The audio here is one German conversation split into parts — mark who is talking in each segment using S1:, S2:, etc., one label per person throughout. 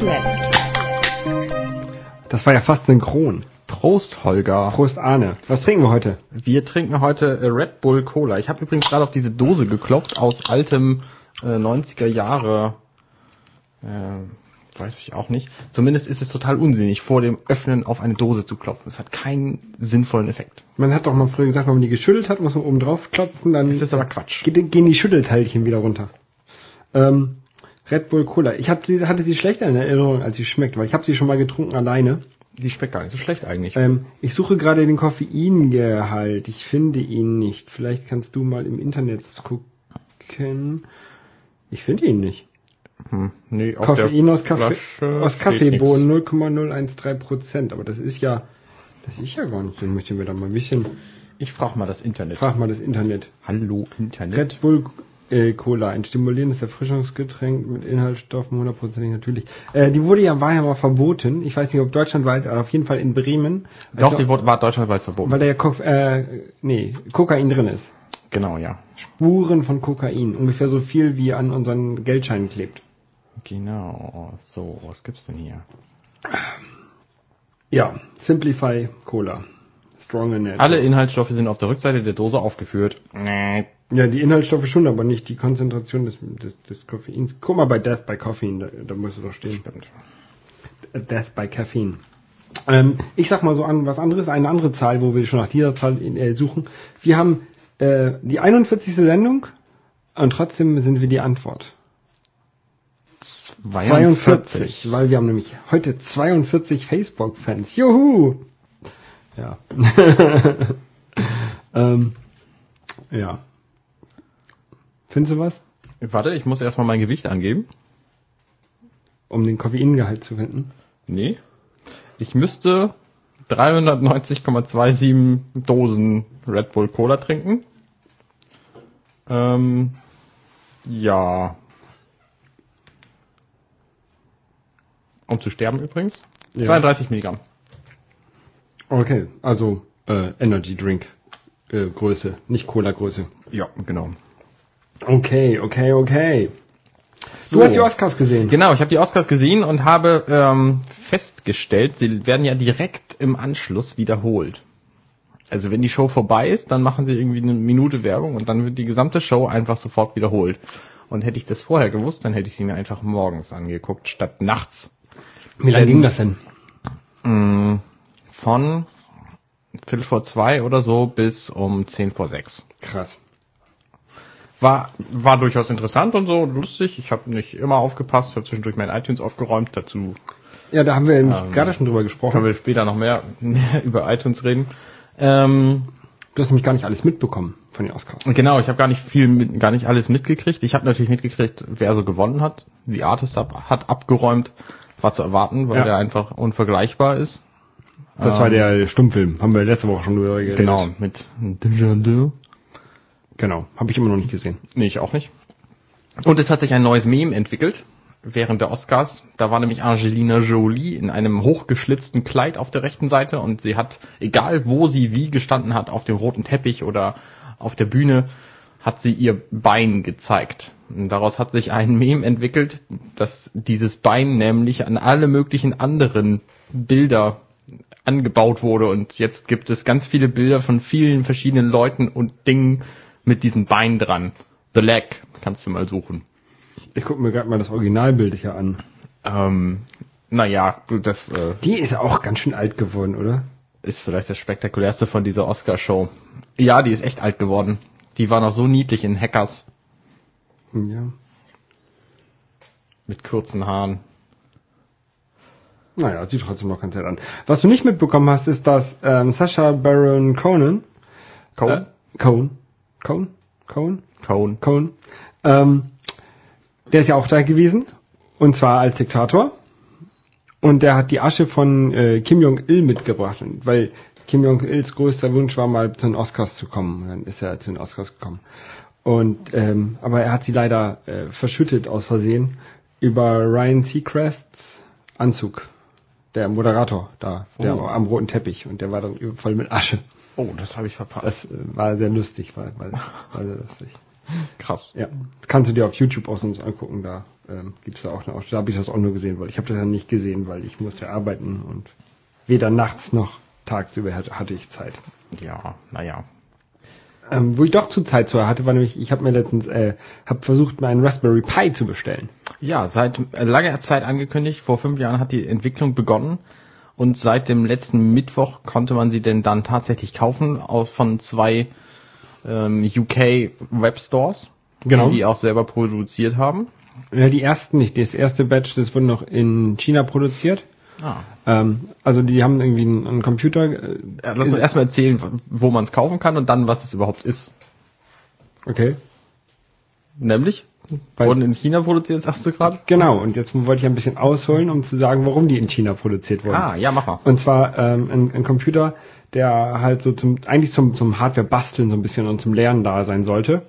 S1: 30 minutes left.
S2: Das war ja fast synchron.
S3: Prost, Holger.
S2: Prost, Arne. Was trinken wir heute?
S3: Wir trinken heute äh, Red Bull Cola. Ich habe übrigens gerade auf diese Dose geklopft aus altem äh, 90er Jahre. Äh, weiß ich auch nicht. Zumindest ist es total unsinnig, vor dem Öffnen auf eine Dose zu klopfen. Es hat keinen sinnvollen Effekt.
S2: Man hat doch mal früher gesagt, wenn man die geschüttelt hat, muss man oben drauf klopfen, dann
S3: Das ist aber Quatsch.
S2: geht- gehen die Schüttelteilchen wieder runter. Ähm, Red Bull Cola. Ich hab sie, hatte sie schlechter in Erinnerung, als sie schmeckt, weil ich habe sie schon mal getrunken alleine.
S3: Die schmeckt gar nicht so schlecht eigentlich.
S2: Ähm, ich suche gerade den Koffeingehalt. Ich finde ihn nicht. Vielleicht kannst du mal im Internet gucken. Ich finde ihn nicht.
S3: Hm, nee,
S2: Koffein aus, Kaffee, aus Kaffeebohnen
S3: nix.
S2: 0,013 Prozent. Aber das ist ja, das ist ja gar nicht. Dann möchten wir da mal ein bisschen.
S3: Ich frage mal das Internet.
S2: Frag mal das Internet.
S3: Hallo Internet.
S2: Red Bull äh, Cola, ein stimulierendes Erfrischungsgetränk mit Inhaltsstoffen, hundertprozentig natürlich. Äh, die wurde ja, war ja mal verboten. Ich weiß nicht, ob deutschlandweit, aber auf jeden Fall in Bremen.
S3: Doch, die wurde- war deutschlandweit verboten.
S2: Weil da ja Ko äh, nee, Kokain drin ist.
S3: Genau, ja.
S2: Spuren von Kokain. Ungefähr so viel wie an unseren Geldscheinen klebt.
S3: Genau. So, was gibt's denn hier?
S2: Ja, Simplify Cola. Strong and.
S3: Alle Inhaltsstoffe sind auf der Rückseite der Dose aufgeführt. Nee.
S2: Ja, die Inhaltsstoffe schon, aber nicht die Konzentration des, des, des Koffeins. Guck mal bei Death by Coffein, da, da muss es doch stehen. Death by Caffeine. Ähm, ich sag mal so an was anderes, eine andere Zahl, wo wir schon nach dieser Zahl äh, suchen. Wir haben äh, die 41. Sendung und trotzdem sind wir die Antwort. 42, weil wir haben nämlich heute 42 Facebook-Fans. Juhu! Ja. ähm, ja. Findest du was?
S3: Warte, ich muss erstmal mein Gewicht angeben.
S2: Um den Koffeingehalt zu finden?
S3: Nee. Ich müsste 390,27 Dosen Red Bull Cola trinken. Ähm, ja. Um zu sterben übrigens.
S2: Ja.
S3: 32 Milligramm.
S2: Okay, also äh, Energy Drink äh, Größe, nicht Cola Größe.
S3: Ja, genau.
S2: Okay, okay, okay.
S3: So.
S2: Du hast die Oscars gesehen.
S3: Genau, ich habe die Oscars gesehen und habe ähm, festgestellt, sie werden ja direkt im Anschluss wiederholt. Also wenn die Show vorbei ist, dann machen sie irgendwie eine Minute Werbung und dann wird die gesamte Show einfach sofort wiederholt. Und hätte ich das vorher gewusst, dann hätte ich sie mir einfach morgens angeguckt, statt nachts.
S2: Wie lange ging das denn?
S3: Mm, Von Viertel vor zwei oder so bis um zehn vor sechs.
S2: Krass.
S3: War, war durchaus interessant und so lustig. Ich habe nicht immer aufgepasst, habe zwischendurch mein iTunes aufgeräumt. Dazu
S2: Ja, da haben wir nämlich
S3: Ähm,
S2: gerade schon drüber
S3: können
S2: gesprochen.
S3: wir später noch mehr, mehr über iTunes reden. Ähm,
S2: Du hast nämlich gar nicht alles mitbekommen von den Oscars.
S3: genau, ich habe gar nicht viel, mit, gar nicht alles mitgekriegt. Ich habe natürlich mitgekriegt, wer so gewonnen hat. The Artist hat abgeräumt, war zu erwarten, weil
S2: Ja.
S3: der einfach unvergleichbar ist.
S2: Das war der Stummfilm. Haben wir letzte Woche schon drüber geredet.
S3: Genau, mit Dujardin.
S2: Genau. Habe ich immer noch nicht gesehen.
S3: Nee, ich auch nicht. Und es hat sich ein neues Meme entwickelt während der Oscars. Da war nämlich Angelina Jolie in einem hochgeschlitzten Kleid auf der rechten Seite und sie hat, egal wo sie wie gestanden hat, auf dem roten Teppich oder auf der Bühne, hat sie ihr Bein gezeigt. Und daraus hat sich ein Meme entwickelt, dass dieses Bein nämlich an alle möglichen anderen Bilder angebaut wurde und jetzt gibt es ganz viele Bilder von vielen verschiedenen Leuten und Dingen mit diesem Bein dran. The Leg kannst du mal suchen.
S2: Ich gucke mir gerade mal das Originalbild hier an.
S3: Ähm, naja, das äh,
S2: Die ist auch ganz schön alt geworden, oder?
S3: ist vielleicht das spektakulärste von dieser Oscar-Show. Ja, die ist echt alt geworden. Die war noch so niedlich in Hackers
S2: Ja.
S3: mit kurzen Haaren.
S2: Naja, sieht trotzdem noch ganz nett an. Was du nicht mitbekommen hast, ist, dass ähm, Sacha Baron Conan,
S3: Cohen?
S2: äh, Cohen, Cohen, Cohen,
S3: Cohen.
S2: Cohen, ähm, der ist ja auch da gewesen. Und zwar als Diktator. Und der hat die Asche von äh, Kim Jong-il mitgebracht. Und weil Kim Jong-ils größter Wunsch war mal zu den Oscars zu kommen. Und dann ist er zu den Oscars gekommen. Und ähm, aber er hat sie leider äh, verschüttet aus Versehen über Ryan Seacrests Anzug. Der Moderator da, der
S3: Oh.
S2: war am roten Teppich und der war dann voll mit Asche.
S3: Oh, das habe ich verpasst.
S2: Das äh, war sehr lustig, war, war, war sehr lustig.
S3: Krass.
S2: Ja, das kannst du dir auf YouTube auch sonst angucken, da ähm, gibt's da auch eine Ausstellung. Da habe ich das auch nur gesehen, weil ich habe das ja nicht gesehen, weil ich musste arbeiten und weder nachts noch tagsüber hatte, hatte ich Zeit.
S3: Ja, naja.
S2: Ähm, wo ich doch zu Zeit zu hatte, war nämlich, ich habe mir letztens, äh, habe versucht, mir einen Raspberry Pi zu bestellen.
S3: Ja, seit langer Zeit angekündigt, vor fünf Jahren hat die Entwicklung begonnen und seit dem letzten Mittwoch konnte man sie denn dann tatsächlich kaufen von zwei ähm, UK Webstores,
S2: Genau.
S3: die die auch selber produziert haben.
S2: Ja, die ersten nicht. Das erste Batch, das wurde noch in China produziert.
S3: Ah.
S2: Ähm, also die haben irgendwie einen, einen Computer. Äh,
S3: Ja, lass uns erstmal erzählen, wo man es kaufen kann und dann, was es überhaupt ist.
S2: okay.
S3: Nämlich,
S2: Bei-
S3: wurden in China produziert, sagst du gerade?
S2: Genau, und jetzt wollte ich ein bisschen ausholen, um zu sagen, warum die in China produziert wurden.
S3: Ah, ja, mach mal.
S2: Und zwar ähm, ein, ein Computer, der halt so zum, eigentlich zum, zum Hardware-Basteln so ein bisschen und zum Lernen da sein sollte.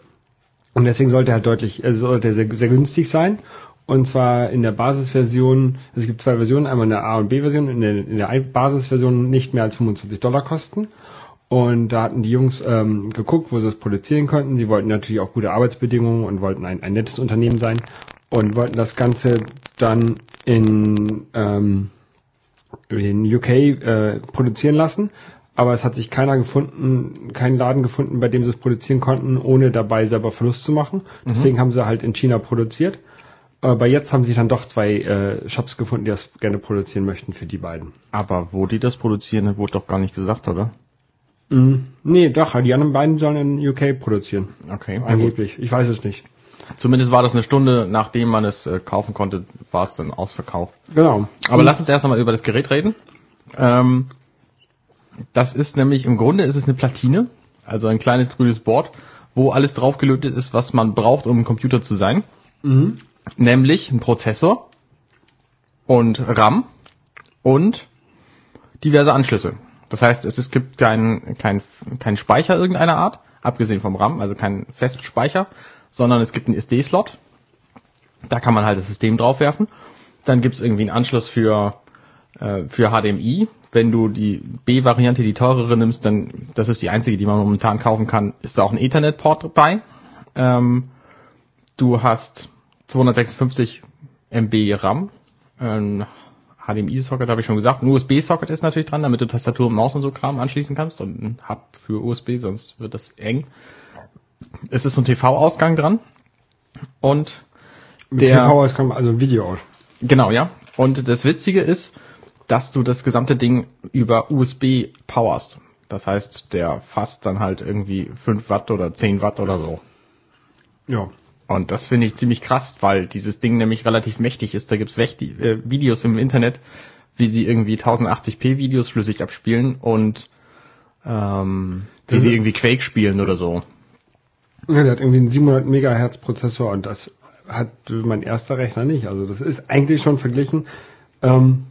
S2: Und deswegen sollte er halt deutlich, äh, sollte er sehr, sehr günstig sein. Und zwar in der Basisversion, es gibt zwei Versionen, einmal eine A- und B-Version, in der, in der Basisversion nicht mehr als 25 Dollar kosten. Und da hatten die Jungs ähm, geguckt, wo sie es produzieren konnten. Sie wollten natürlich auch gute Arbeitsbedingungen und wollten ein, ein nettes Unternehmen sein und wollten das Ganze dann in, ähm, in UK äh, produzieren lassen. Aber es hat sich keiner gefunden, keinen Laden gefunden, bei dem sie es produzieren konnten, ohne dabei selber Verlust zu machen. Deswegen haben sie halt in China produziert. Aber jetzt haben sich dann doch zwei äh, Shops gefunden, die das gerne produzieren möchten für die beiden.
S3: Aber wo die das produzieren, wurde doch gar nicht gesagt, oder?
S2: Mhm. Nee, doch, die anderen beiden sollen in UK produzieren.
S3: Okay.
S2: Angeblich. Ich weiß es nicht.
S3: Zumindest war das eine Stunde, nachdem man es äh, kaufen konnte, war es dann ausverkauft.
S2: Genau.
S3: Aber lass uns erst einmal über das Gerät reden. Ähm, das ist nämlich, im Grunde ist es eine Platine, also ein kleines grünes Board, wo alles drauf gelötet ist, was man braucht, um ein Computer zu sein.
S2: Mhm.
S3: Nämlich ein Prozessor und RAM und diverse Anschlüsse. Das heißt, es, es gibt keinen kein, kein Speicher irgendeiner Art, abgesehen vom RAM, also keinen Festspeicher, sondern es gibt einen SD-Slot. Da kann man halt das System draufwerfen. Dann gibt es irgendwie einen Anschluss für, äh, für HDMI. Wenn du die B-Variante, die teurere nimmst, dann, das ist die einzige, die man momentan kaufen kann, ist da auch ein Ethernet-Port dabei. Ähm, du hast 256 MB RAM, ein HDMI-Socket habe ich schon gesagt, ein USB-Socket ist natürlich dran, damit du Tastatur und Maus und so Kram anschließen kannst und ein Hub für USB, sonst wird das eng. Es ist ein TV-Ausgang dran und Der-
S2: TV aus kommt also ein Video.
S3: Genau, ja. Und das Witzige ist, dass du das gesamte Ding über USB powerst. Das heißt, der fasst dann halt irgendwie 5 Watt oder 10 Watt oder so.
S2: Ja.
S3: Und das finde ich ziemlich krass, weil dieses Ding nämlich relativ mächtig ist. Da gibt's Wächt- äh, Videos im Internet, wie sie irgendwie 1080p Videos flüssig abspielen und ähm, wie sie irgendwie Quake spielen oder so.
S2: Ja, der hat irgendwie einen 700 Megahertz Prozessor und das hat mein erster Rechner nicht. Also das ist eigentlich schon verglichen ähm,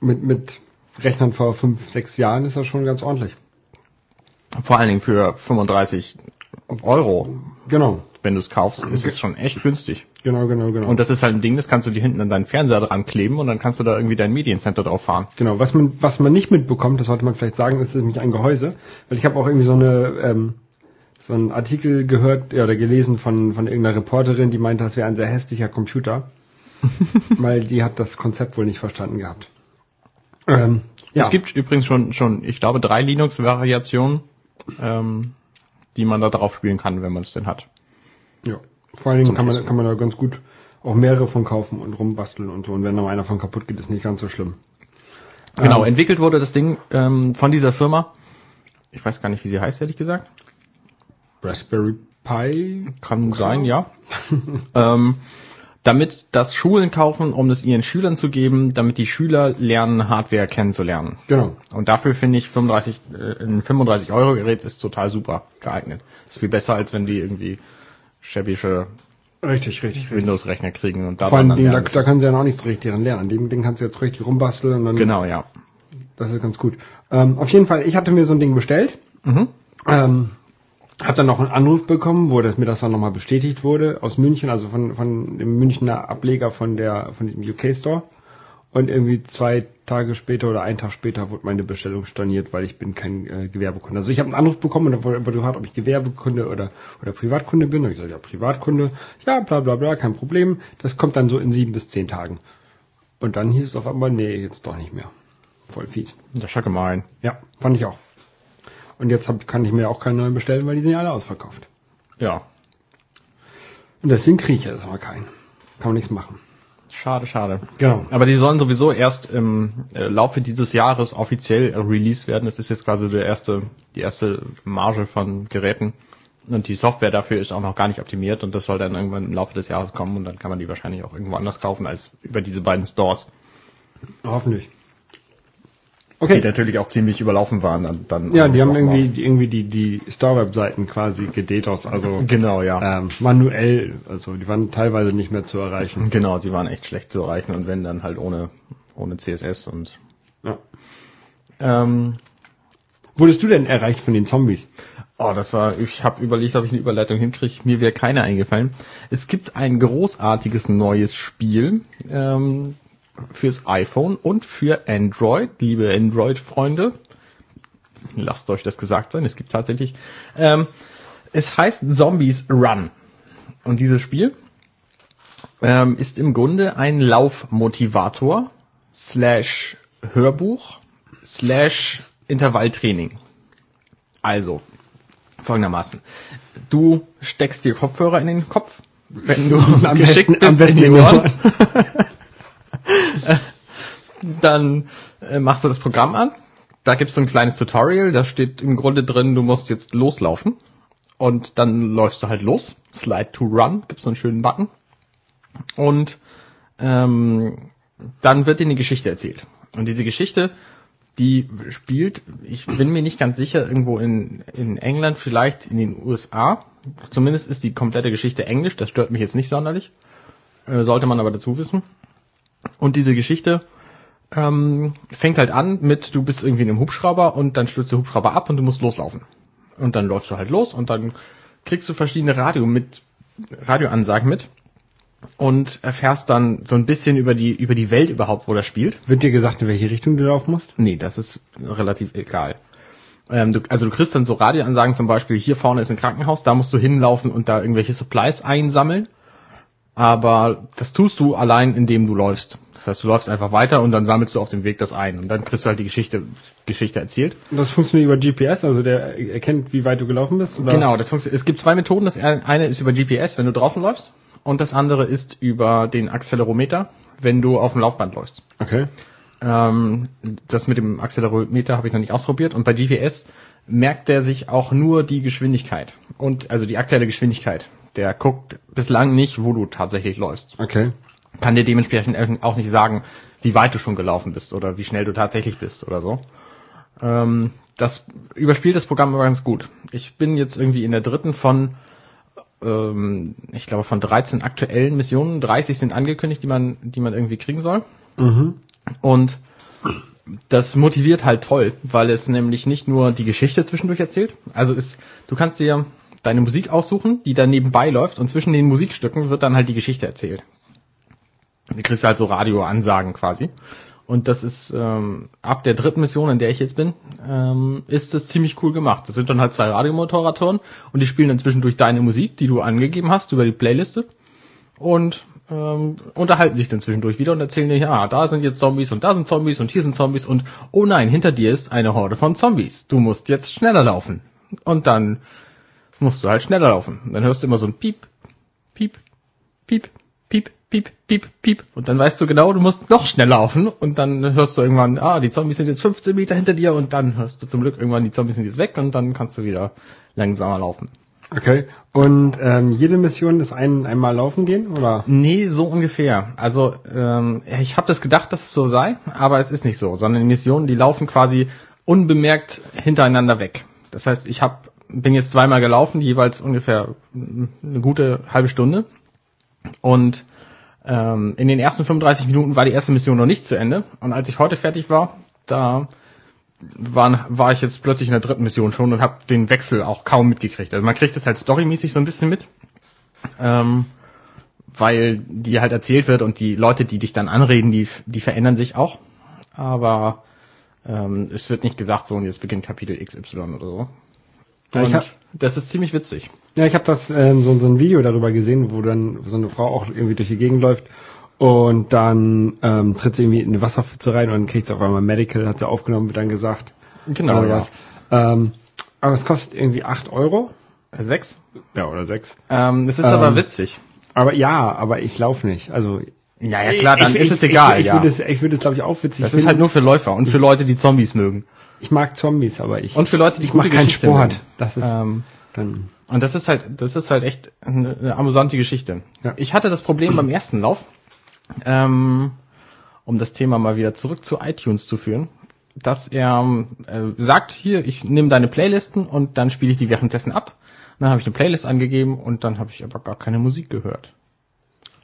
S2: mit, mit Rechnern vor fünf, sechs Jahren ist das schon ganz ordentlich.
S3: Vor allen Dingen für 35 Euro,
S2: Genau,
S3: wenn du es kaufst, ist es schon echt günstig.
S2: genau, genau, genau.
S3: Und das ist halt ein Ding, das kannst du dir hinten an deinen Fernseher dran kleben und dann kannst du da irgendwie dein Mediencenter drauf fahren.
S2: Genau, was man, was man nicht mitbekommt, das sollte man vielleicht sagen, ist nämlich ein Gehäuse. Weil ich habe auch irgendwie so eine ähm, so einen Artikel gehört ja, oder gelesen von, von irgendeiner Reporterin, die meinte, das wäre ein sehr hässlicher Computer. weil die hat das Konzept wohl nicht verstanden gehabt. Ähm, ja,
S3: Es gibt übrigens schon, schon, ich glaube, drei Linux-Variationen, ähm, die man da drauf spielen kann, wenn man es denn hat.
S2: Ja. Vor allen Dingen kann man, kann man da ganz gut auch mehrere von kaufen und rumbasteln und so. Und wenn noch einer von kaputt geht, ist nicht ganz so schlimm.
S3: Genau,
S2: Ähm,
S3: entwickelt wurde das Ding ähm, von dieser Firma. Ich weiß gar nicht, wie sie heißt, ehrlich gesagt.
S2: Raspberry Pi.
S3: Kann sein, ja. ähm, damit das Schulen kaufen, um es ihren Schülern zu geben, damit die Schüler lernen, Hardware kennenzulernen.
S2: Genau.
S3: Und dafür finde ich 35, äh, ein 35 Euro Gerät ist total super geeignet. Ist viel besser, als wenn die irgendwie schäbische
S2: Richtig, richtig, richtig.
S3: Windows-Rechner kriegen und da
S2: Vor allem, Ding, da, da können sie ja noch nichts richtig dran lernen. An dem Ding kannst du jetzt richtig rumbasteln und dann.
S3: Genau, ja.
S2: Das ist ganz gut. Ähm, auf jeden Fall, ich hatte mir so ein Ding bestellt.
S3: Mhm.
S2: Ähm, hab dann noch einen Anruf bekommen, wo das, mir das dann nochmal bestätigt wurde aus München, also von, von dem Münchner Ableger von der von diesem UK Store. Und irgendwie zwei Tage später oder einen Tag später wurde meine Bestellung storniert, weil ich bin kein äh, Gewerbekunde. Also ich habe einen Anruf bekommen und da wurde, gefragt, ob ich Gewerbekunde oder, oder Privatkunde bin. Habe ich gesagt, ja, Privatkunde. Ja, bla bla bla, kein Problem. Das kommt dann so in sieben bis zehn Tagen. Und dann hieß es auf einmal, nee, jetzt doch nicht mehr. Voll fies.
S3: Das ist schon gemein.
S2: Ja, fand ich auch. Und jetzt hab, kann ich mir auch keinen neuen bestellen, weil die sind ja alle ausverkauft.
S3: Ja.
S2: Und deswegen kriege ich jetzt aber keinen. Kann man nichts machen.
S3: Schade, schade.
S2: Genau.
S3: Aber die sollen sowieso erst im äh, Laufe dieses Jahres offiziell released werden. Das ist jetzt quasi der erste, die erste Marge von Geräten. Und die Software dafür ist auch noch gar nicht optimiert und das soll dann irgendwann im Laufe des Jahres kommen und dann kann man die wahrscheinlich auch irgendwo anders kaufen als über diese beiden Stores.
S2: Hoffentlich.
S3: Okay. Die natürlich auch ziemlich überlaufen waren dann.
S2: Ja, die haben irgendwie, die, irgendwie die, die Store-Webseiten quasi gedetos, also
S3: Genau, ja.
S2: ähm, manuell, also die waren teilweise nicht mehr zu erreichen.
S3: Genau, die waren echt schlecht zu erreichen und wenn dann halt ohne, ohne CSS und
S2: Ja.
S3: ähm,
S2: Wurdest du denn erreicht von den Zombies?
S3: Oh, das war, ich habe überlegt, ob ich eine Überleitung hinkriege. Mir wäre keine eingefallen. Es gibt ein großartiges neues Spiel ähm, fürs iPhone und für Android, liebe Android-Freunde. Lasst euch das gesagt sein, es gibt tatsächlich. Ähm, es heißt Zombies Run. Und dieses Spiel ähm, ist im Grunde ein Laufmotivator slash Hörbuch slash Intervalltraining. Also, folgendermaßen. Du steckst dir Kopfhörer in den Kopf, wenn du
S2: Am
S3: geschickt
S2: besten, am
S3: bist
S2: besten
S3: in die Ohren. Dann äh, machst du das Programm an. Da gibt's so ein kleines Tutorial, da steht im Grunde drin, du musst jetzt loslaufen. Und dann läufst du halt los. Slide to Run, gibt's so einen schönen Button. Und ähm, dann wird dir eine Geschichte erzählt. Und diese Geschichte, die spielt, ich bin mir nicht ganz sicher, irgendwo in, in England, vielleicht in den USA. Zumindest ist die komplette Geschichte Englisch, das stört mich jetzt nicht sonderlich. Äh, sollte man aber dazu wissen. Und diese Geschichte ähm, fängt halt an mit, du bist irgendwie in einem Hubschrauber und dann stürzt der Hubschrauber ab und du musst loslaufen. Und dann läufst du halt los und dann kriegst du verschiedene Radio mit, Radioansagen mit und erfährst dann so ein bisschen über die, über die Welt überhaupt, wo das spielt.
S2: Wird dir gesagt, in welche Richtung du laufen musst?
S3: Nee, das ist relativ egal. Ähm, du, also du kriegst dann so Radioansagen zum Beispiel, hier vorne ist ein Krankenhaus, da musst du hinlaufen und da irgendwelche Supplies einsammeln. Aber das tust du allein, indem du läufst. Das heißt, du läufst einfach weiter und dann sammelst du auf dem Weg das ein. Und dann kriegst du halt die Geschichte, Geschichte erzählt.
S2: Und das funktioniert über GPS, also der erkennt, wie weit du gelaufen bist? Oder?
S3: Genau, das funktioniert. Es gibt zwei Methoden. Das eine ist über GPS, wenn du draußen läufst. Und das andere ist über den Accelerometer, wenn du auf dem Laufband läufst.
S2: Okay.
S3: Ähm, das mit dem Accelerometer habe ich noch nicht ausprobiert. Und bei GPS merkt der sich auch nur die Geschwindigkeit. Und also die aktuelle Geschwindigkeit. Der guckt bislang nicht, wo du tatsächlich läufst.
S2: Okay.
S3: Kann dir dementsprechend auch nicht sagen, wie weit du schon gelaufen bist oder wie schnell du tatsächlich bist oder so. Ähm, das überspielt das Programm aber ganz gut. Ich bin jetzt irgendwie in der dritten von, ähm, ich glaube von 13 aktuellen Missionen. 30 sind angekündigt, die man, die man irgendwie kriegen soll.
S2: Mhm.
S3: Und das motiviert halt toll, weil es nämlich nicht nur die Geschichte zwischendurch erzählt. Also ist, du kannst dir deine Musik aussuchen, die dann nebenbei läuft und zwischen den Musikstücken wird dann halt die Geschichte erzählt. Du kriegst halt so Radioansagen quasi. Und das ist ähm, ab der dritten Mission, in der ich jetzt bin, ähm, ist das ziemlich cool gemacht. Das sind dann halt zwei Radiomotoratoren und die spielen dann zwischendurch deine Musik, die du angegeben hast über die Playliste und ähm, unterhalten sich dann zwischendurch wieder und erzählen dir, ja, da sind jetzt Zombies und da sind Zombies und hier sind Zombies und oh nein, hinter dir ist eine Horde von Zombies. Du musst jetzt schneller laufen. Und dann musst du halt schneller laufen. Und dann hörst du immer so ein Piep, Piep, Piep, Piep, Piep, Piep, Piep. Und dann weißt du genau, du musst noch schneller laufen. Und dann hörst du irgendwann, ah, die Zombies sind jetzt 15 Meter hinter dir. Und dann hörst du zum Glück irgendwann, die Zombies sind jetzt weg. Und dann kannst du wieder langsamer laufen.
S2: Okay. Und ähm, jede Mission ist ein einmal laufen gehen, oder?
S3: Nee, so ungefähr. Also ähm, ich habe das gedacht, dass es so sei, aber es ist nicht so, sondern die Missionen, die laufen quasi unbemerkt hintereinander weg. Das heißt, ich hab, bin jetzt zweimal gelaufen, jeweils ungefähr eine gute halbe Stunde. Und ähm, in den ersten 35 Minuten war die erste Mission noch nicht zu Ende. Und als ich heute fertig war, da war, war ich jetzt plötzlich in der dritten Mission schon und habe den Wechsel auch kaum mitgekriegt. Also man kriegt es halt storymäßig so ein bisschen mit. Ähm, weil die halt erzählt wird und die Leute, die dich dann anreden, die, die verändern sich auch. Aber ähm, es wird nicht gesagt, so und jetzt beginnt Kapitel XY oder so.
S2: Ja,
S3: Und
S2: hab-
S3: das ist ziemlich witzig.
S2: Ja, ich habe das ähm, so, so ein Video darüber gesehen, wo dann so eine Frau auch irgendwie durch die Gegend läuft und dann ähm, tritt sie irgendwie in eine Wasserpfütze rein und dann kriegt sie auf einmal Medical, hat sie aufgenommen, wird dann gesagt.
S3: Genau,
S2: oder
S3: ja.
S2: was. Ähm, aber es kostet irgendwie 8 Euro.
S3: Sechs?
S2: Ja, oder 6.
S3: Ähm, es ist
S2: Ähm,
S3: aber witzig.
S2: Aber ja, aber ich laufe nicht. Also
S3: Ja, ja klar, dann
S2: ich,
S3: ist
S2: ich,
S3: es egal,
S2: Ich, ich,
S3: ja.
S2: würde es, ich würde es, glaube ich, auch witzig
S3: das ist halt nur für Läufer und für Leute, die Zombies mögen.
S2: Ich mag Zombies, aber ich.
S3: Und für Leute, die
S2: ich
S3: gute
S2: keinen
S3: Geschichte
S2: Sport.
S3: mögen.
S2: Das ist
S3: Ähm,
S2: dann.
S3: Und das ist halt, das ist halt echt eine, eine amüsante Geschichte.
S2: Ja.
S3: Ich hatte das Problem beim ersten Lauf, ähm, um das Thema mal wieder zurück zu iTunes zu führen, dass er äh, sagt, hier, ich nehme deine Playlisten und dann spiele ich die währenddessen ab. Dann habe ich eine Playlist angegeben und dann habe ich aber gar keine Musik gehört.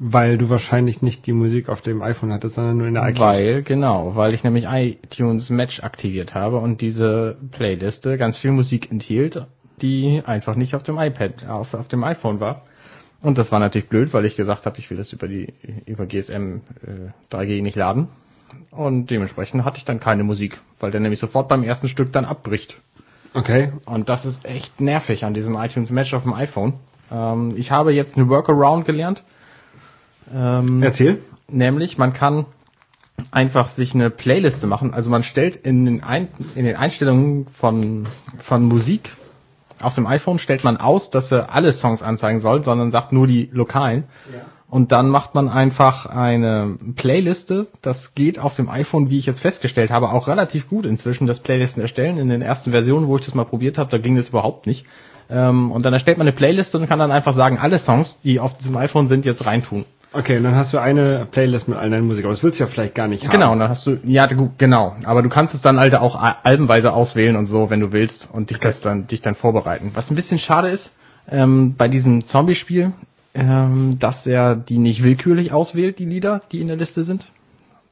S2: Weil du wahrscheinlich nicht die Musik auf dem iPhone hattest, sondern nur in der iCloud.
S3: Weil, genau, weil ich nämlich iTunes Match aktiviert habe und diese Playliste ganz viel Musik enthielt, die einfach nicht auf dem iPad, auf, auf dem iPhone war. Und das war natürlich blöd, weil ich gesagt habe, ich will das über die über GSM äh, 3G nicht laden. Und dementsprechend hatte ich dann keine Musik, weil der nämlich sofort beim ersten Stück dann abbricht.
S2: Okay.
S3: Und das ist echt nervig an diesem iTunes Match auf dem iPhone. Ähm, ich habe jetzt eine Workaround gelernt. Ähm,
S2: Erzähl.
S3: Nämlich, man kann einfach sich eine Playliste machen. Also man stellt in den, Ein in den Einstellungen von, von Musik auf dem iPhone stellt man aus, dass er alle Songs anzeigen soll, sondern sagt nur die lokalen. Und dann macht man einfach eine Playliste. Das geht auf dem iPhone, wie ich jetzt festgestellt habe, auch relativ gut inzwischen, das Playlisten erstellen. In den ersten Versionen, wo ich das mal probiert habe, da ging das überhaupt nicht. Ähm, und dann erstellt man eine Playliste und kann dann einfach sagen, alle Songs, die auf diesem iPhone sind, jetzt reintun.
S2: Okay, und dann hast du eine Playlist mit all deinen Musik, aber das willst du ja vielleicht gar nicht haben.
S3: Genau, und dann hast du, ja, gut, genau. Aber du kannst es dann halt auch albenweise auswählen und so, wenn du willst und dich das dann, dich dann vorbereiten. Was ein bisschen schade ist, ähm, bei diesem Zombie-Spiel, ähm, dass er die nicht willkürlich auswählt, die Lieder, die in der Liste sind.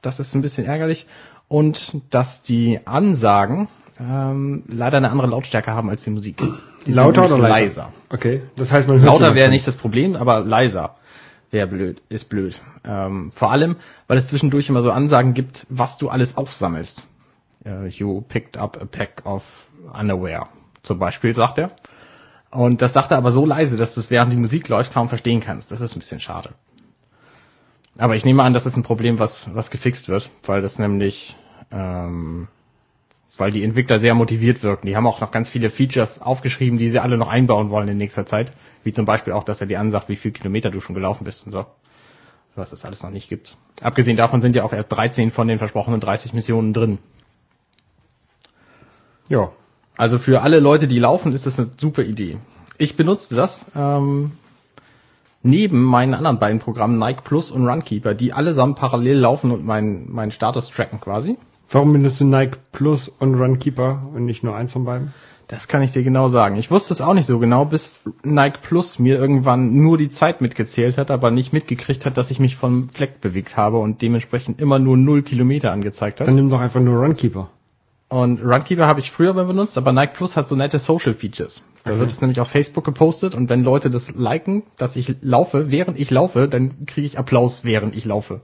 S3: Das ist ein bisschen ärgerlich. Und dass die Ansagen ähm, leider eine andere Lautstärke haben als die Musik. Die sind
S2: Lauter oder
S3: nämlich
S2: leiser? Okay, das heißt, man hört
S3: Lauter wäre nicht das Problem, aber leiser wäre blöd, ist blöd. Ähm, vor allem, weil es zwischendurch immer so Ansagen gibt, was du alles aufsammelst. Äh, you picked up a pack of underwear, zum Beispiel, sagt er. Und das sagt er aber so leise, dass du es während die Musik läuft kaum verstehen kannst. Das ist ein bisschen schade. Aber ich nehme an, das ist ein Problem, was, was gefixt wird, weil das nämlich, ähm, weil die Entwickler sehr motiviert wirken. Die haben auch noch ganz viele Features aufgeschrieben, die sie alle noch einbauen wollen in nächster Zeit. Wie zum Beispiel auch, dass er dir ansagt, wie viel Kilometer du schon gelaufen bist und so. Was es alles noch nicht gibt. Abgesehen davon sind ja auch erst 13 von den versprochenen 30 Missionen drin.
S2: Ja.
S3: Also für alle Leute, die laufen, ist das eine super Idee. Ich benutze das ähm, neben meinen anderen beiden Programmen Nike Plus und Runkeeper, die allesamt parallel laufen und meinen meinen Status tracken quasi.
S2: Warum benutzt du Nike Plus und Runkeeper und nicht nur eins von beiden?
S3: Das kann ich dir genau sagen. Ich wusste es auch nicht so genau, bis Nike Plus mir irgendwann nur die Zeit mitgezählt hat, aber nicht mitgekriegt hat, dass ich mich vom Fleck bewegt habe und dementsprechend immer nur null Kilometer angezeigt hat.
S2: Dann nimm doch einfach nur Runkeeper.
S3: Und Runkeeper habe ich früher mal benutzt, aber Nike Plus hat so nette Social Features. Da
S2: Okay.
S3: wird es nämlich auf Facebook gepostet und wenn Leute das liken, dass ich laufe, während ich laufe, dann kriege ich Applaus, während ich laufe.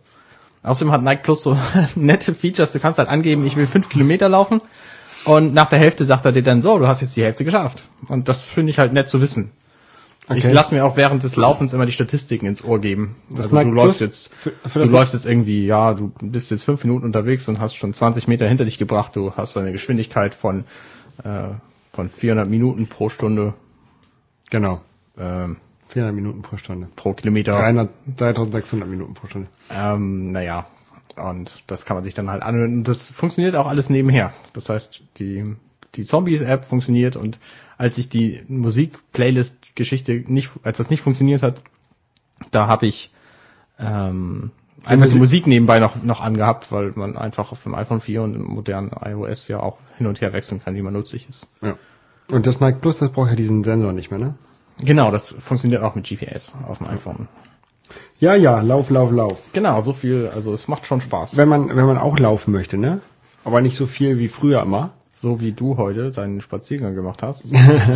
S3: Außerdem hat Nike Plus so nette Features. Du kannst halt angeben, ich will fünf Kilometer laufen und nach der Hälfte sagt er dir dann so, du hast jetzt die Hälfte geschafft. Und das finde ich halt nett zu wissen. Ich
S2: Okay.
S3: lasse mir auch während des Laufens immer die Statistiken ins Ohr geben.
S2: Das
S3: also du läufst jetzt,
S2: für- für
S3: du läufst jetzt irgendwie, ja, du bist jetzt fünf Minuten unterwegs und hast schon 20 Meter hinter dich gebracht. Du hast eine Geschwindigkeit von äh, von 400 Minuten pro Stunde
S2: Genau.
S3: ähm,
S2: 400 Minuten pro Stunde.
S3: pro Kilometer.
S2: 300, 3600 Minuten pro Stunde.
S3: Ähm, naja, und das kann man sich dann halt anhören. Und das funktioniert auch alles nebenher. Das heißt, die, die Zombies-App funktioniert und als ich die Musik-Playlist-Geschichte nicht, als das nicht funktioniert hat, da habe ich ähm, einfach die
S2: Musik-
S3: Musik nebenbei noch, noch angehabt, weil man einfach auf dem iPhone 4 und im modernen iOS ja auch hin und her wechseln kann, wie man nützlich ist.
S2: Ja. Und das Nike Plus, das braucht ja diesen Sensor nicht mehr, ne?
S3: Genau, das funktioniert auch mit GPS auf dem iPhone.
S2: Ja, ja, lauf, lauf, lauf.
S3: Genau, so viel, also es macht schon Spaß.
S2: Wenn man, wenn man auch laufen möchte, ne? Aber nicht so viel wie früher immer.
S3: So wie du heute deinen Spaziergang gemacht hast.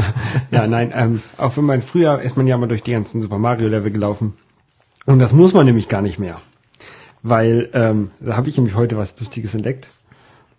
S2: ja, nein, ähm, auch wenn man früher ist man ja mal durch die ganzen Super Mario Level gelaufen. Und das muss man nämlich gar nicht mehr. Weil, ähm, da habe ich nämlich heute was Lustiges entdeckt.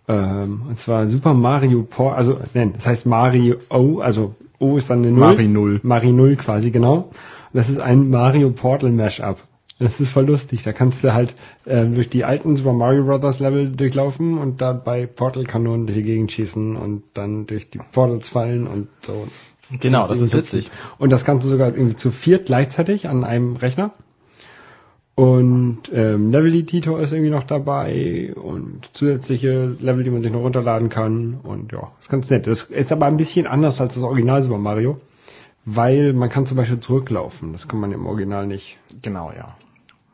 S2: Ähm, und zwar Super Mario Por, also nein, das heißt Mario O, also O ist dann eine Null.
S3: Mari Null.
S2: Mari Null quasi, genau. Und das ist ein Mario Portal Mashup. Das ist voll lustig. Da kannst du halt äh, durch die alten Super Mario Brothers Level durchlaufen und da bei Portal-Kanonen durch die Gegend schießen und dann durch die Portals fallen und so.
S3: Genau, das ist witzig.
S2: Und das Ganze sogar irgendwie zu viert gleichzeitig an einem Rechner. Und ähm, Level Editor ist irgendwie noch dabei und zusätzliche Level, die man sich noch runterladen kann. Und ja, ist ganz nett. Das ist aber ein bisschen anders als das Original Super Mario, weil man kann zum Beispiel zurücklaufen. Das kann man im Original nicht.
S3: Genau, ja.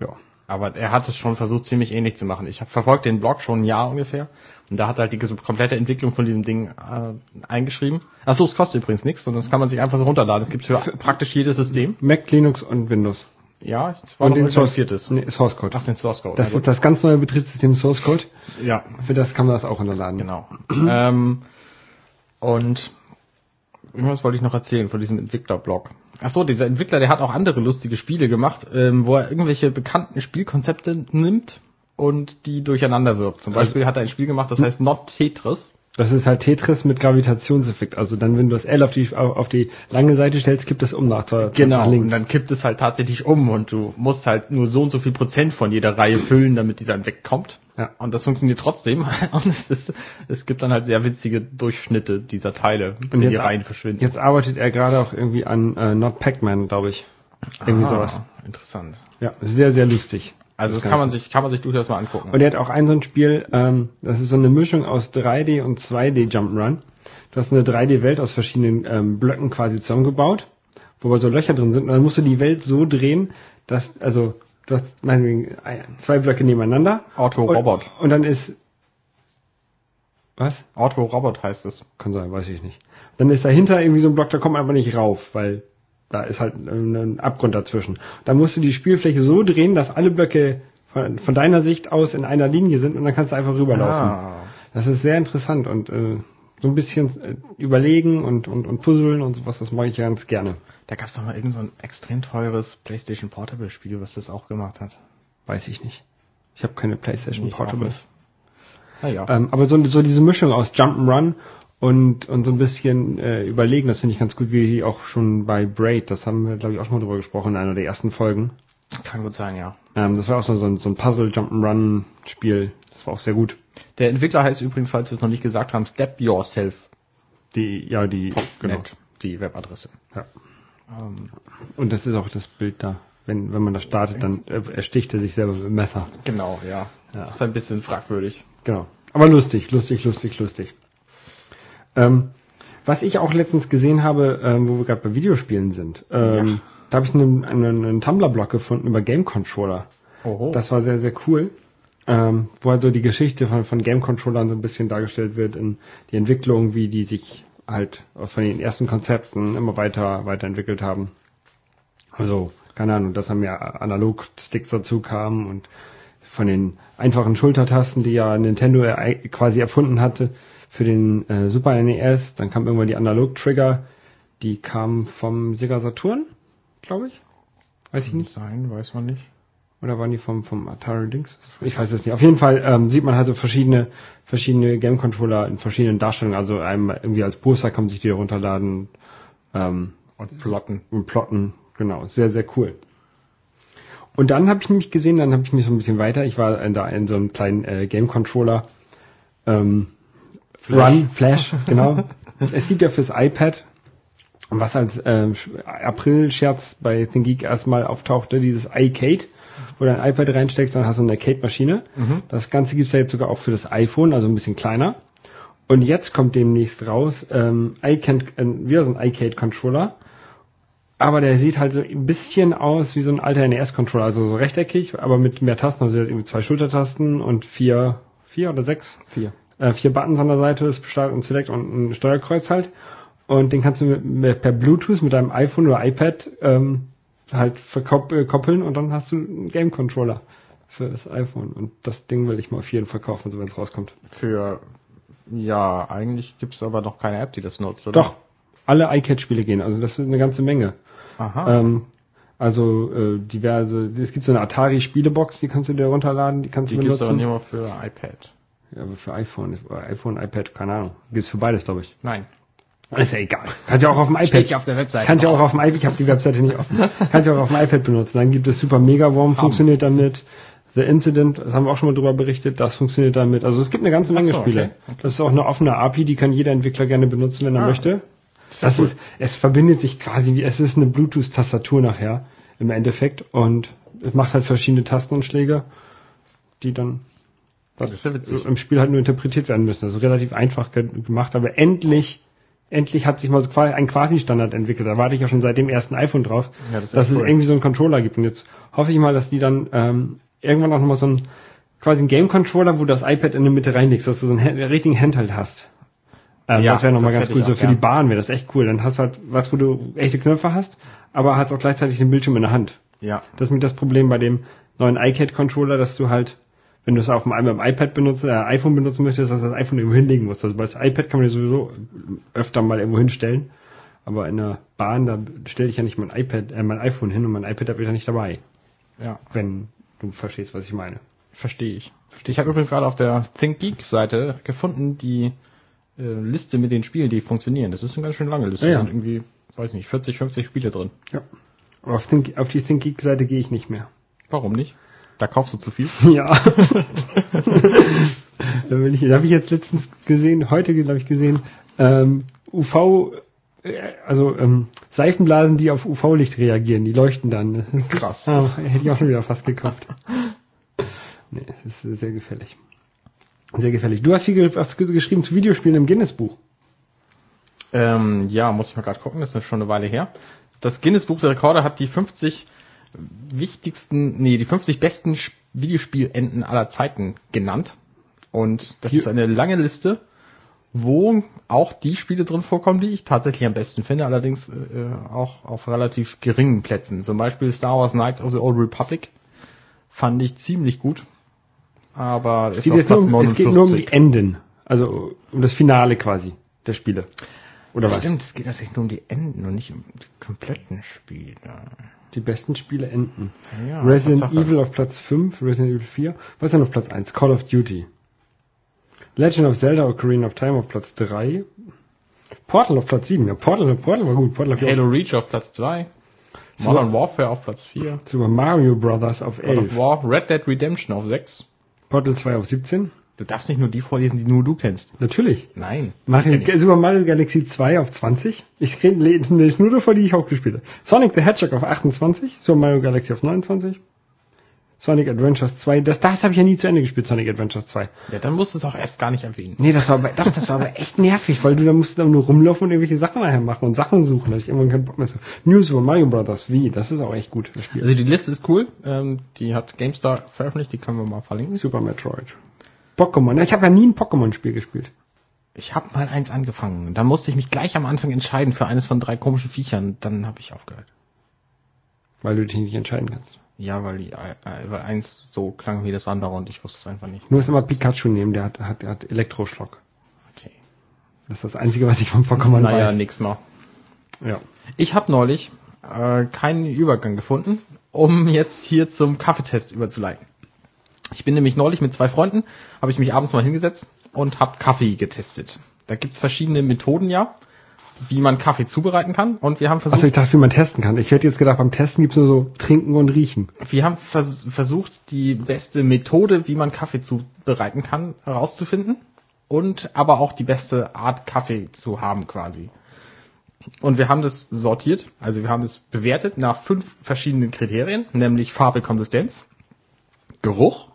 S2: Ja.
S3: Aber er hat es schon versucht, ziemlich ähnlich zu machen. Ich habe verfolgt den Blog schon ein Jahr ungefähr. Und da hat er halt die komplette Entwicklung von diesem Ding äh, eingeschrieben. Achso, es kostet übrigens nichts, sondern das kann man sich einfach so runterladen. Es gibt für praktisch jedes System.
S2: Mac, Linux und Windows.
S3: Ja, es war
S2: Und den Source,
S3: viertes.
S2: nee, Source Code.
S3: Ach, den Source Code.
S2: Das
S3: Na
S2: ist das ganz neue Betriebssystem Source Code.
S3: ja,
S2: Für das kann man das auch runterladen.
S3: genau. ähm, und irgendwas wollte ich noch erzählen von diesem Entwicklerblog. Ach so, dieser Entwickler, der hat auch andere lustige Spiele gemacht, ähm, wo er irgendwelche bekannten Spielkonzepte nimmt und die durcheinander wirft. Zum Beispiel hat er ein Spiel gemacht, das heißt Not Tetris.
S2: Das ist halt Tetris mit Gravitationseffekt. Also dann, wenn du das L auf die, auf, die lange Seite stellst, kippt es um nach, zur, nach
S3: Genau, und
S2: links.
S3: dann kippt es halt tatsächlich um und du musst halt nur so und so viel Prozent von jeder Reihe füllen, damit die dann wegkommt.
S2: Ja.
S3: Und das funktioniert trotzdem. Und es, ist, es gibt dann halt sehr witzige Durchschnitte dieser Teile, wenn die Reihen verschwinden.
S2: Jetzt arbeitet er gerade auch irgendwie an äh, Not Pac-Man, glaube ich. Irgendwie
S3: Ah,
S2: sowas.
S3: Interessant.
S2: Ja, sehr, sehr lustig.
S3: Also
S2: Das
S3: das kann man sich, kann man sich durchaus mal angucken.
S2: Und er hat auch ein so ein Spiel, ähm, das ist so eine Mischung aus 3D und 2D Jump'n'Run. Du hast eine 3D-Welt aus verschiedenen ähm, Blöcken quasi zusammengebaut, wo aber so Löcher drin sind. Und dann musst du die Welt so drehen, dass, also, du hast meinetwegen ein- zwei Blöcke nebeneinander.
S3: Auto
S2: Und,
S3: Robot.
S2: und dann ist, was?
S3: Auto Robot heißt es.
S2: Kann sein, weiß ich nicht. Dann ist dahinter irgendwie so ein Block, da kommt man aber nicht rauf, weil da ist halt ein Abgrund dazwischen. Da musst du die Spielfläche so drehen, dass alle Blöcke von, von deiner Sicht aus in einer Linie sind und dann kannst du einfach rüberlaufen.
S3: Ah.
S2: Das ist sehr interessant und äh, so ein bisschen äh, überlegen und, und, und puzzeln und sowas, das mache ich ganz gerne.
S3: Da gab es doch mal irgend so ein extrem teures PlayStation Portable Spiel, was das auch gemacht hat.
S2: Weiß ich nicht. Ich habe keine Playstation
S3: Ich
S2: Portable.
S3: Naja.
S2: Ähm, aber so, so diese Mischung aus Jump'n'Run und, und so ein bisschen äh, überlegen, das finde ich ganz gut, wie auch schon bei Braid, das haben wir, glaube ich, auch schon mal drüber gesprochen in einer der ersten Folgen.
S3: Kann gut sein, ja.
S2: Ähm, das war auch so, so ein, so ein Puzzle-Jump'n'Run-Spiel, das war auch sehr gut.
S3: Der Entwickler heißt übrigens, falls wir es noch nicht gesagt haben, Step Yourself.
S2: Die, ja, die, genau.
S3: Net, die Webadresse.
S2: Ja.
S3: Ähm,
S2: Und das ist auch das Bild da. Wenn, wenn man das startet, dann äh, ersticht er sich selber mit dem Messer.
S3: genau, ja.
S2: Ja.
S3: Das ist ein bisschen fragwürdig.
S2: Genau. Aber lustig, lustig, lustig, lustig. Ähm, was ich auch letztens gesehen habe, ähm, wo wir gerade bei Videospielen sind, ähm,
S3: Ja.
S2: da habe ich einen, einen, einen Tumblr-Blog gefunden über Game Controller.
S3: Oho.
S2: Das war sehr, sehr cool. Ähm, wo halt so die Geschichte von, von Game Controllern so ein bisschen dargestellt wird, in die Entwicklung, wie die sich halt von den ersten Konzepten immer weiter weiterentwickelt haben. Also, keine Ahnung, dass dann mehr Analog-Sticks dazu kamen und von den einfachen Schultertasten, die ja Nintendo quasi erfunden hatte für den äh, Super NES, dann kam irgendwann die Analog-Trigger, die kamen vom Sega Saturn, glaube ich. Weiß ich nicht.
S3: sein, weiß man nicht.
S2: Oder waren die vom, vom Atari Dings? Ich weiß es nicht. Auf jeden Fall ähm, sieht man halt so verschiedene, verschiedene Game Controller in verschiedenen Darstellungen. Also einem irgendwie als Poster kann man sich die runterladen ähm,
S3: Und plotten.
S2: und plotten. Genau, sehr, sehr cool. Und dann habe ich nämlich gesehen, dann habe ich mich so ein bisschen weiter. Ich war in, da in so einem kleinen äh, Game Controller ähm,
S3: Flash.
S2: Run, Flash, genau. es gibt ja fürs iPad, was als ähm, April-Scherz bei ThinkGeek erstmal auftauchte, dieses iCade, wo du ein iPad reinsteckst, dann hast du eine Arcade-Maschine. Das Ganze gibt's ja jetzt sogar auch für das iPhone, also ein bisschen kleiner. Und jetzt kommt demnächst raus ähm, iCan, äh, wieder so ein iCade-Controller. Aber der sieht halt so ein bisschen aus wie so ein alter NES-Controller, also so rechteckig, aber mit mehr Tasten, also irgendwie zwei Schultertasten und vier, vier oder sechs
S3: Vier.
S2: Äh, vier Buttons an der Seite, das Start und Select und ein Steuerkreuz halt. Und den kannst du mit, mit, per Bluetooth mit deinem iPhone oder iPad ähm, halt verkoppeln und dann hast du einen Game Controller für das iPhone. Und das Ding will ich mal auf jeden Fall kaufen, so wenn es rauskommt.
S3: Für, ja, eigentlich gibt's aber noch keine App, die das nutzt, oder?
S2: Doch, alle iCat-Spiele gehen, also das ist eine ganze Menge.
S3: Aha.
S2: Ähm, Also äh, diverse, es gibt so eine Atari-Spielebox, die kannst du dir runterladen, die kannst
S3: Die
S2: du
S3: gibt's aber
S2: benutzen.
S3: nicht mal für iPad.
S2: Ja, aber für iPhone, iPhone, iPad, keine Ahnung. Gibt's für beides, glaube ich.
S3: Nein.
S2: Ist ja egal. Kannst ja auch auf dem iPad.
S3: Steht ja auf der Webseite
S2: Kannst ja auch auf dem iPad, ich habe die Webseite nicht offen. Kannst ja auch auf dem iPad benutzen. Dann gibt es Super Mega Worm, funktioniert damit. The Incident, das haben wir auch schon mal drüber berichtet, das funktioniert damit. Also es gibt eine ganze Menge
S3: so,
S2: Spiele.
S3: okay, okay.
S2: Das ist auch eine offene API, die kann jeder Entwickler gerne benutzen, wenn er
S3: Ah.
S2: möchte.
S3: Ja
S2: Das
S3: cool.
S2: ist, es verbindet sich quasi wie, es ist eine Bluetooth-Tastatur nachher im Endeffekt und es macht halt verschiedene Tastenumschläge, die dann
S3: Das ist ja witzig.
S2: so im Spiel halt nur interpretiert werden müssen. Das ist relativ einfach ge gemacht, aber endlich, endlich hat sich mal so quasi ein Quasi-Standard entwickelt. Da warte ich ja schon seit dem ersten iPhone drauf,
S3: Ja, das
S2: dass
S3: echt
S2: es
S3: cool.
S2: irgendwie so einen Controller gibt. Und jetzt hoffe ich mal, dass die dann ähm, irgendwann auch nochmal so ein quasi ein Game-Controller, wo du das iPad in der Mitte reinlegst, dass du so einen Hand- richtigen Handheld hast. Ähm,
S3: Ja,
S2: das wäre nochmal ganz cool. So für die Bahn wäre das echt cool. Dann hast du halt was, wo du echte Knöpfe hast, aber hast auch gleichzeitig den Bildschirm in der Hand.
S3: Ja.
S2: Das ist mit das Problem bei dem neuen iCat-Controller, dass du halt, wenn du es auf dem einem iPad benutzen, äh, iPhone benutzen möchtest, dass du das iPhone irgendwo hinlegen musst. Also bei das iPad kann man ja sowieso öfter mal irgendwo hinstellen. Aber in der Bahn, da stelle ich ja nicht mein iPad, äh, mein iPhone hin und mein iPad habe ich ja nicht dabei.
S3: Ja.
S2: Wenn du verstehst, was ich meine.
S3: Verstehe ich. Ich habe übrigens gerade auf der ThinkGeek-Seite gefunden, die äh, Liste mit den Spielen, die funktionieren. Das ist eine ganz schön lange Liste.
S2: Ja,
S3: Da
S2: ja.
S3: sind irgendwie, weiß nicht, 40, 50 Spiele drin.
S2: Ja. Aber auf, Think, auf die ThinkGeek-Seite gehe ich nicht mehr.
S3: Warum nicht? Da kaufst du zu viel.
S2: Ja. da will ich, da habe ich jetzt letztens gesehen, heute glaube ich gesehen, ähm, UV, äh, also ähm, Seifenblasen, die auf UV-Licht reagieren, die leuchten dann.
S3: Krass.
S2: Ah, hätte ich auch schon wieder fast gekauft. Nee, es ist sehr gefährlich. Sehr gefährlich. Du hast hier geschrieben zu Videospielen im Guinness-Buch.
S3: Ähm, ja, muss ich mal gerade gucken, das ist schon eine Weile her. Das Guinness Buch der Rekorde hat die 50 wichtigsten, nee, die 50 besten Videospielenden aller Zeiten genannt. Und das
S2: Hier-
S3: ist eine lange Liste, wo auch die Spiele drin vorkommen, die ich tatsächlich am besten finde, allerdings äh, auch auf relativ geringen Plätzen. Zum Beispiel Star Wars Knights of the Old Republic fand ich ziemlich gut. Aber ist
S2: Es geht, jetzt nur um, es geht nur um die
S3: 49.
S2: Enden. Also um das Finale quasi der Spiele. Oder was?
S3: Stimmt, es geht natürlich nur um die Enden und nicht um die kompletten Spiele.
S2: Die besten Spiele enden.
S3: Ja,
S2: Resident
S3: Tatsache.
S2: Evil auf Platz 5, Resident Evil 4. Was ist denn auf Platz 1? Call of Duty. Legend of Zelda Ocarina of Time auf Platz 3. Portal auf Platz 7. Ja, Portal, Portal war gut. Portal
S3: Halo Reach auf Platz 2.
S2: Super.
S3: Modern Warfare auf Platz 4.
S2: auch. Super Mario Brothers auf
S3: God of
S2: 11.
S3: War, Red Dead Redemption auf 6.
S2: Portal 2 auf 17.
S3: Du darfst nicht nur die vorlesen, die nur du kennst.
S2: Natürlich.
S3: Nein.
S2: Mario. Super Mario Galaxy 2 auf 20. Ich rede lese nur davor, die ich auch gespielt habe. Sonic the Hedgehog auf 28. Super Mario Galaxy auf 29. Sonic Adventures 2. Das, das habe ich ja nie zu Ende gespielt, Sonic Adventures 2.
S3: Ja, dann musst du es auch erst gar nicht erwähnen.
S2: Nee, das war aber, doch, das war aber echt nervig, weil du da musst dann nur rumlaufen und irgendwelche Sachen nachher machen und Sachen suchen. Da hatte ich irgendwann keinen Bock mehr so. New Super Mario Brothers, wie? Das ist auch echt gut, das Spiel.
S3: Also die Liste ist cool. Ähm, die hat GameStar veröffentlicht, die können wir mal verlinken.
S2: Super Metroid. Pokémon. Ja, Ich habe ja nie ein Pokémon-Spiel gespielt.
S3: Ich habe mal eins angefangen. Dann musste ich mich gleich am Anfang entscheiden für eines von drei komischen Viechern. Dann habe ich aufgehört.
S2: Weil du dich nicht entscheiden kannst.
S3: Ja, weil, die, äh, weil eins so klang wie das andere und ich wusste es einfach nicht.
S2: Du musst immer Pikachu nehmen, der hat, hat, der hat Elektroschock.
S3: Okay.
S2: Das ist das Einzige, was ich von Pokémon
S3: naja,
S2: weiß.
S3: nix mal.
S2: Ja.
S3: Ich habe neulich äh, keinen Übergang gefunden, um jetzt hier zum Kaffeetest überzuleiten. Ich bin nämlich neulich mit zwei Freunden, habe ich mich abends mal hingesetzt und habe Kaffee getestet. Da gibt's verschiedene Methoden ja, wie man Kaffee zubereiten kann. Und wir haben versucht,
S2: Achso, ich dachte, wie man testen kann. Ich hätte jetzt gedacht, beim Testen gibt's nur so trinken und riechen.
S3: wir haben vers versucht, die beste Methode, wie man Kaffee zubereiten kann, herauszufinden. Und aber auch die beste Art Kaffee zu haben quasi. Und wir haben das sortiert, also wir haben es bewertet nach fünf verschiedenen Kriterien, nämlich Farbe, Konsistenz, Geruch,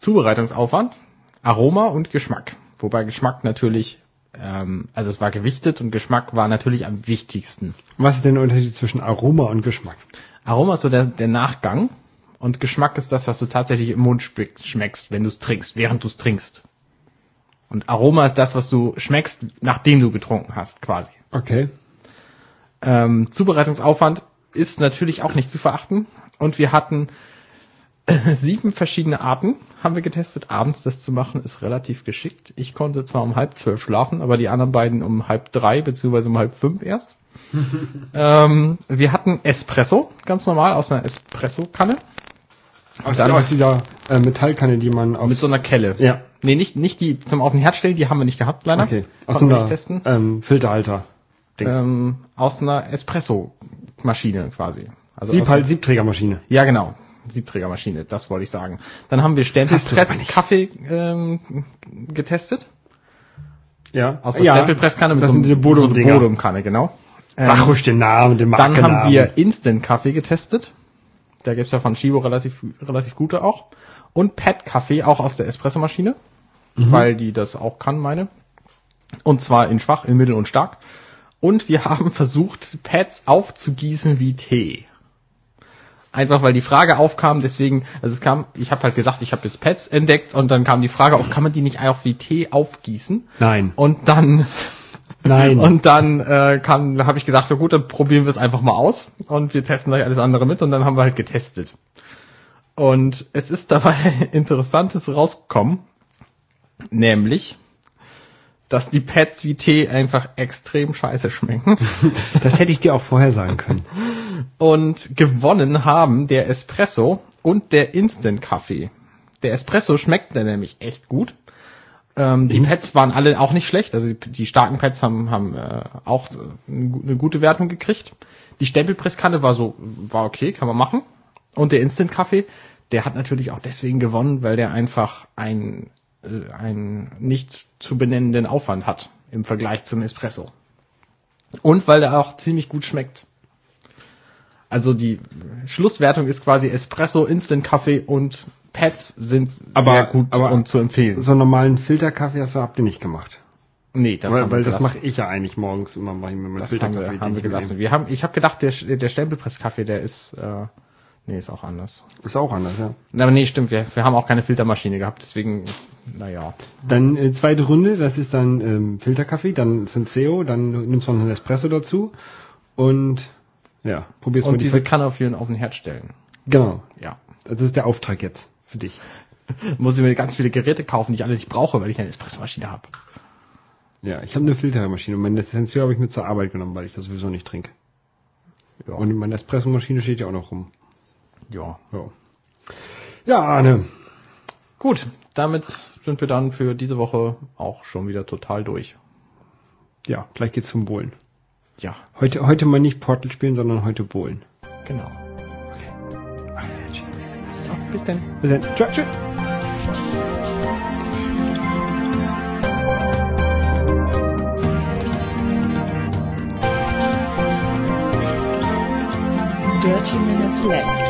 S3: Zubereitungsaufwand, Aroma und Geschmack. Wobei Geschmack natürlich, ähm, also es war gewichtet und Geschmack war natürlich am wichtigsten.
S2: Was ist denn der Unterschied zwischen Aroma und Geschmack?
S3: Aroma ist so der, der Nachgang und Geschmack ist das, was du tatsächlich im Mund schmeck- schmeckst, wenn du es trinkst, während du es trinkst. Und Aroma ist das, was du schmeckst, nachdem du getrunken hast, quasi.
S2: Okay.
S3: Ähm, Zubereitungsaufwand ist natürlich auch nicht zu verachten. Und wir hatten sieben verschiedene Arten, haben wir getestet. Abends das zu machen, ist relativ geschickt. Ich konnte zwar um halb zwölf schlafen, aber die anderen beiden um halb drei beziehungsweise um halb fünf erst. ähm, wir hatten Espresso, ganz normal, aus einer Espresso-Kanne.
S2: Aus,
S3: Dann-
S2: aus dieser äh, Metallkanne, die man auf...
S3: Mit so einer Kelle.
S2: ja,
S3: Nee, nicht, nicht die zum auf den Herd stellen, die haben wir nicht gehabt, leider.
S2: okay. Aus so
S3: Konnten
S2: einer
S3: testen.
S2: ähm, Filterhalter.
S3: Ähm, aus einer Espresso-Maschine quasi. Also
S2: Sieb halt, Siebträgermaschine.
S3: Ja, genau. Siebträgermaschine, das wollte ich sagen. Dann haben wir Stempelpress. Kaffee ähm, getestet.
S2: Ja.
S3: Aus der
S2: ja.
S3: Stempelpresskanne mit
S2: das
S3: so,
S2: sind diese
S3: so
S2: Bodum-Dinger.
S3: Bodum-Kanne, genau.
S2: Sag
S3: Ähm,
S2: ruhig den Namen, den
S3: dann haben
S2: Markennamen.
S3: wir Instant Kaffee getestet. Da gibt's ja von Chibo relativ, relativ gute auch. Und Pet Kaffee auch aus der Espressomaschine,
S2: Mhm.
S3: weil die das auch kann, meine. Und zwar in schwach, in mittel und stark. Und wir haben versucht, Pads aufzugießen wie Tee. Einfach weil die Frage aufkam, deswegen, also es kam, ich habe halt gesagt, ich habe jetzt Pads entdeckt und dann kam die Frage auf, kann man die nicht einfach wie Tee aufgießen?
S2: Nein.
S3: Und dann
S2: Nein.
S3: und dann äh, kam, habe ich gedacht, na gut, dann probieren wir es einfach mal aus und wir testen gleich alles andere mit und dann haben wir halt getestet. Und es ist dabei Interessantes rausgekommen, nämlich, dass die Pads wie Tee einfach extrem scheiße schmecken.
S2: das hätte ich dir auch vorher sagen können.
S3: Und gewonnen haben der Espresso und der Instant Kaffee. Der Espresso schmeckt nämlich echt gut. Ähm, die Pads waren alle auch nicht schlecht. Also die, die starken Pads haben, haben äh, auch eine gute Wertung gekriegt. Die Stempelpresskanne war so, war okay, kann man machen. Und der Instant Kaffee, der hat natürlich auch deswegen gewonnen, weil der einfach ein, äh, einen nicht zu benennenden Aufwand hat im Vergleich zum Espresso. Und weil der auch ziemlich gut schmeckt. Also die Schlusswertung ist quasi Espresso, Instant Kaffee und Pads sind
S2: Aber-
S3: sehr gut
S2: aber-
S3: und zu empfehlen.
S2: So einen normalen Filterkaffee hast du, habt ihr nicht gemacht.
S3: Nee, das
S2: weil
S3: haben
S2: weil
S3: wir
S2: das
S3: gelassen.
S2: mache ich ja eigentlich morgens immer, mache ich mir meinen
S3: das haben
S2: Filterkaffee.
S3: wir, haben wir gelassen. Wir haben, ich habe gedacht, der, der Stempelpresskaffee, der ist, äh, nee, ist auch anders.
S2: Ist auch anders, ja.
S3: Aber nee, stimmt, wir, wir haben auch keine Filtermaschine gehabt, deswegen, naja.
S2: Dann äh, zweite Runde, das ist dann ähm, Filterkaffee, dann Senseo, dann nimmst du noch einen Espresso dazu und ja, probierst mal
S3: Und
S2: die
S3: diese Kanne auf jeden auf den Herd stellen.
S2: Genau,
S3: Ja.
S2: das ist der Auftrag jetzt für dich.
S3: Muss ich mir ganz viele Geräte kaufen, die ich alle nicht brauche, weil ich eine Espressomaschine habe.
S2: Ja, ich habe eine Filtermaschine und meine Senseo habe ich mit zur Arbeit genommen, weil ich das sowieso nicht trinke.
S3: Ja.
S2: Und meine Espressomaschine steht ja auch noch rum.
S3: ja.
S2: Ja, ja Arne,
S3: Gut, damit sind wir dann für diese Woche auch schon wieder total durch.
S2: ja, gleich geht's zum Bowlen.
S3: Ja,
S2: Heute, heute mal nicht Portal spielen, sondern heute Bowlen.
S3: genau. Bis dann.
S2: Bis dann. Tschö, tschö.
S1: Dirty Minutes Left.